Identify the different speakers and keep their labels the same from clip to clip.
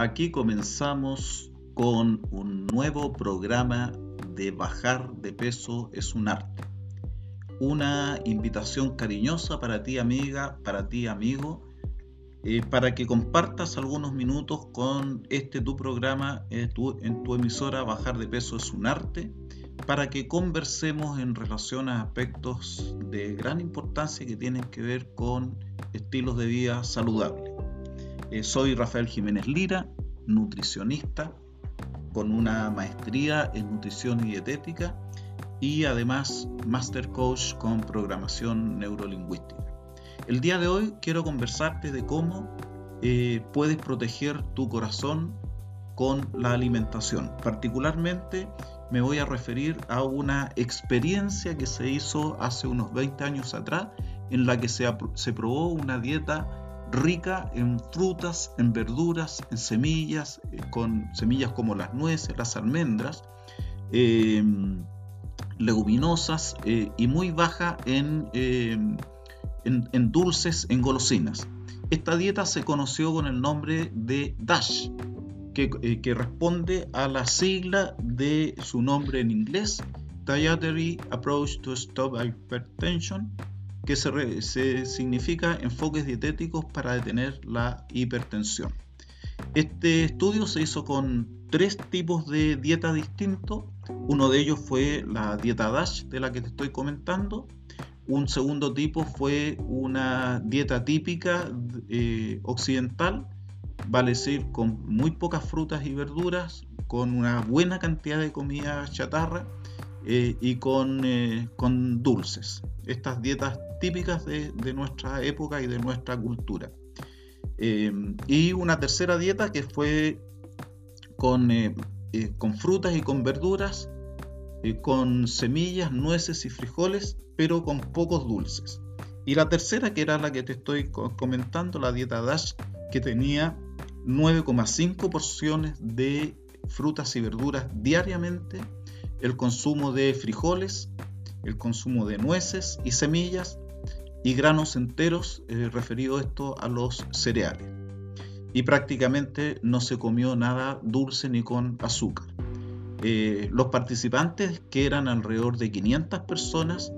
Speaker 1: Aquí comenzamos con un nuevo programa de bajar de peso es un arte. Una invitación cariñosa para ti amiga, para ti amigo, eh, para que compartas algunos minutos con este tu programa eh, en tu emisora Bajar de peso es un arte, para que conversemos en relación a aspectos de gran importancia que tienen que ver con estilos de vida saludables. Eh, soy Rafael Jiménez Lira, nutricionista con una maestría en nutrición y dietética y además Master Coach con programación neurolingüística. El día de hoy quiero conversarte de cómo eh, puedes proteger tu corazón con la alimentación. Particularmente me voy a referir a una experiencia que se hizo hace unos 20 años atrás en la que se, se probó una dieta rica en frutas, en verduras, en semillas, eh, con semillas como las nueces, las almendras, eh, leguminosas eh, y muy baja en, en, dulces, en golosinas. Esta dieta se conoció con el nombre de DASH, que, que responde a la sigla de su nombre en inglés, Dietary Approach to Stop Hypertension, que se, significa enfoques dietéticos para detener la hipertensión. Este estudio se hizo con tres tipos de dieta distintos. Uno de ellos fue la dieta DASH de la que te estoy comentando. Un segundo tipo fue una dieta típica eh, occidental, vale decir, con muy pocas frutas y verduras, con una buena cantidad de comida chatarra eh, y con, eh, con, dulces. Estas dietas típicas de, nuestra época y de nuestra cultura. Eh, y una tercera dieta que fue con, con frutas y con verduras, con semillas, nueces y frijoles, pero con pocos dulces. Y la tercera, que era la que te estoy comentando, la dieta DASH, que tenía 9,5 porciones de frutas y verduras diariamente el consumo de frijoles, el consumo de nueces y semillas y granos enteros, eh, referido esto a los cereales. Y prácticamente no se comió nada dulce ni con azúcar. Eh, los participantes, que eran alrededor de 500 personas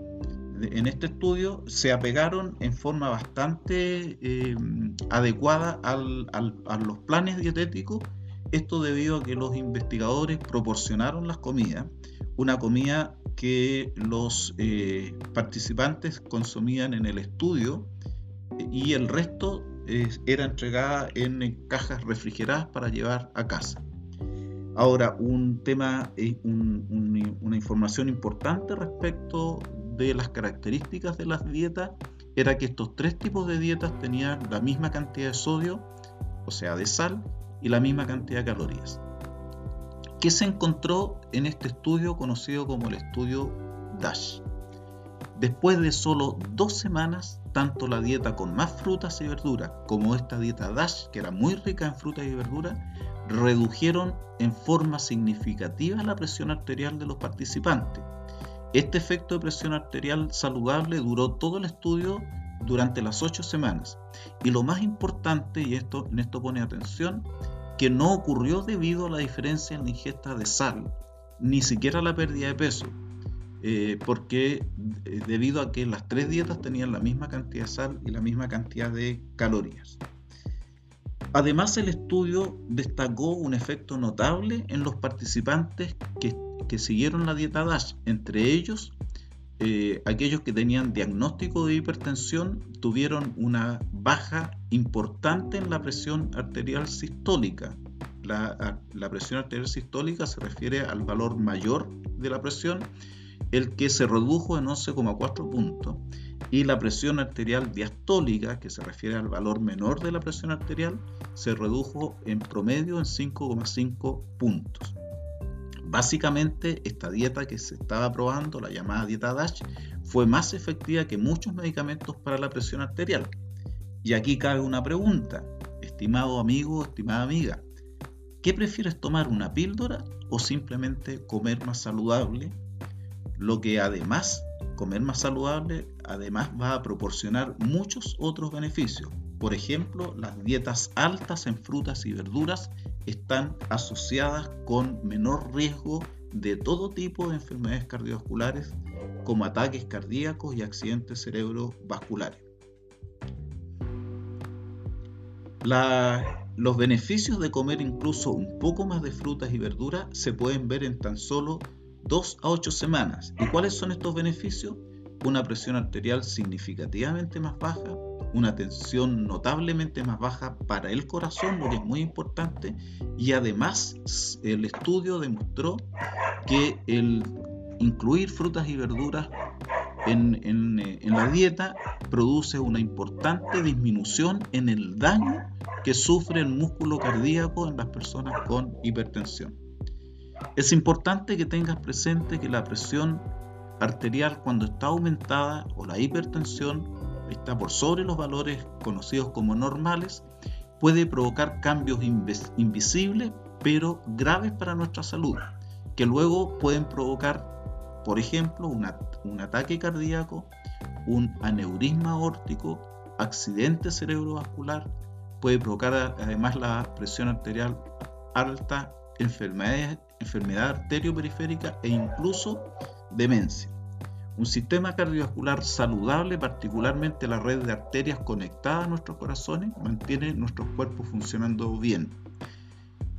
Speaker 1: en este estudio, se apegaron en forma bastante eh, adecuada a los planes dietéticos. Esto debido a que los investigadores proporcionaron las comidas una comida que los eh, participantes consumían en el estudio y el resto era entregada en cajas refrigeradas para llevar a casa. Ahora, un tema, eh, una información importante respecto de las características de las dietas era que estos tres tipos de dietas tenían la misma cantidad de sodio, o sea, de sal, y la misma cantidad de calorías. ¿Qué se encontró en este estudio conocido como el estudio DASH? Después de solo dos semanas, tanto la dieta con más frutas y verduras como esta dieta DASH, que era muy rica en frutas y verduras, redujeron en forma significativa la presión arterial de los participantes. Este efecto de presión arterial saludable duró todo el estudio durante las ocho semanas. Y lo más importante, y esto, en esto pone atención, que no ocurrió debido a la diferencia en la ingesta de sal, ni siquiera la pérdida de peso, eh, porque eh, debido a que las tres dietas tenían la misma cantidad de sal y la misma cantidad de calorías. Además, el estudio destacó un efecto notable en los participantes que, que siguieron la dieta DASH, entre ellos eh, aquellos que tenían diagnóstico de hipertensión tuvieron una baja importante en la presión arterial sistólica. La, presión arterial sistólica se refiere al valor mayor de la presión, el que se redujo en 11,4 puntos, y la presión arterial diastólica, que se refiere al valor menor de la presión arterial, se redujo en promedio en 5,5 puntos. Básicamente, esta dieta que se estaba probando, la llamada dieta DASH, fue más efectiva que muchos medicamentos para la presión arterial. Y aquí cabe una pregunta, estimado amigo, estimada amiga, ¿qué prefieres tomar una píldora o simplemente comer más saludable? Lo que además, comer más saludable, además va a proporcionar muchos otros beneficios. Por ejemplo, las dietas altas en frutas y verduras están asociadas con menor riesgo de todo tipo de enfermedades cardiovasculares como ataques cardíacos y accidentes cerebrovasculares. los beneficios de comer incluso un poco más de frutas y verduras se pueden ver en tan solo 2 a 8 semanas. ¿Y cuáles son estos beneficios? Una presión arterial significativamente más baja, una tensión notablemente más baja para el corazón, lo que es muy importante, y además el estudio demostró que el incluir frutas y verduras en, en, la dieta produce una importante disminución en el daño que sufre el músculo cardíaco en las personas con hipertensión. Es importante que tengas presente que la presión arterial cuando está aumentada o la hipertensión está por sobre los valores conocidos como normales, puede provocar cambios invisibles pero graves para nuestra salud, que luego pueden provocar, por ejemplo, un ataque cardíaco, un aneurisma aórtico, accidente cerebrovascular, puede provocar además la presión arterial alta, enfermedad, enfermedad arterioperiférica e incluso demencia. Un sistema cardiovascular saludable, particularmente la red de arterias conectadas a nuestros corazones, mantiene nuestros cuerpos funcionando bien.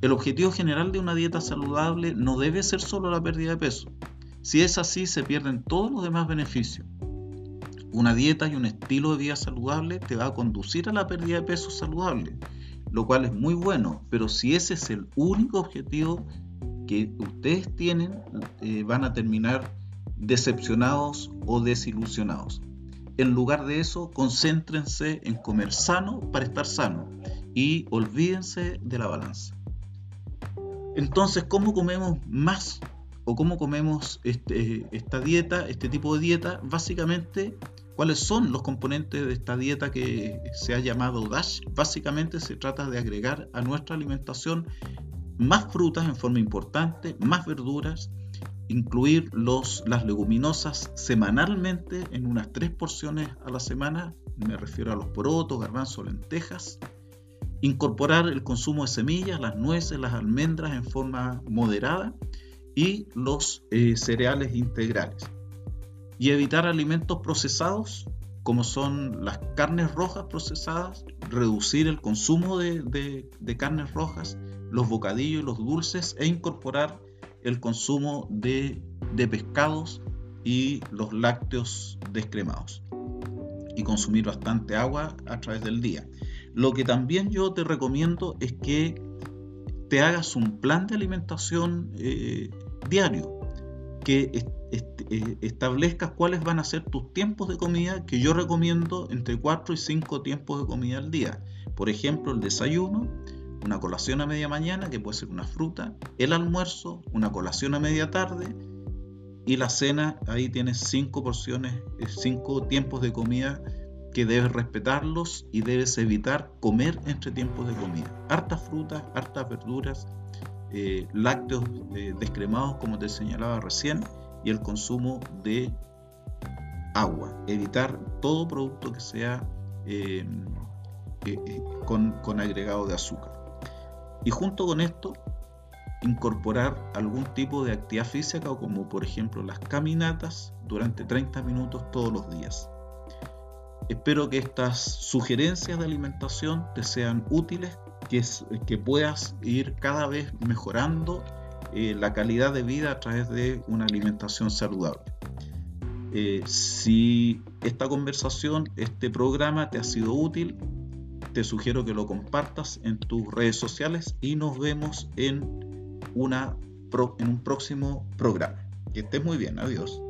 Speaker 1: El objetivo general de una dieta saludable no debe ser solo la pérdida de peso. Si es así, se pierden todos los demás beneficios. Una dieta y un estilo de vida saludable te va a conducir a la pérdida de peso saludable, lo cual es muy bueno, pero si ese es el único objetivo que ustedes tienen, eh, van a terminar decepcionados o desilusionados. En lugar de eso, concéntrense en comer sano para estar sano y olvídense de la balanza. Entonces, ¿cómo comemos más o cómo comemos este, esta dieta, este tipo de dieta? Básicamente, ¿cuáles son los componentes de esta dieta que se ha llamado DASH? Básicamente se trata de agregar a nuestra alimentación más frutas en forma importante, más verduras, incluir los, las leguminosas semanalmente en unas tres porciones a la semana, me refiero a los porotos, garbanzos, lentejas, incorporar el consumo de semillas, las nueces, las almendras en forma moderada y los eh, cereales integrales. Y evitar alimentos procesados como son las carnes rojas procesadas, reducir el consumo de, de carnes rojas, los bocadillos los dulces e incorporar el consumo de, pescados y los lácteos descremados y consumir bastante agua a través del día. Lo que también yo te recomiendo es que te hagas un plan de alimentación eh, diario, que eh, establezcas cuáles van a ser tus tiempos de comida, que yo recomiendo entre 4 y 5 tiempos de comida al día. Por ejemplo, el desayuno, una colación a media mañana, que puede ser una fruta, el almuerzo, una colación a media tarde y la cena, ahí tienes cinco porciones, eh, cinco tiempos de comida que debes respetarlos y debes evitar comer entre tiempos de comida. Hartas frutas, hartas verduras, eh, lácteos eh, descremados, como te señalaba recién, y el consumo de agua. Evitar todo producto que sea con agregado de azúcar. Y junto con esto, incorporar algún tipo de actividad física como por ejemplo las caminatas durante 30 minutos todos los días. Espero que estas sugerencias de alimentación te sean útiles, que, puedas ir cada vez mejorando eh, la calidad de vida a través de una alimentación saludable. Eh, si esta conversación, este programa te ha sido útil, te sugiero que lo compartas en tus redes sociales y nos vemos en, un próximo programa. Que estés muy bien, adiós.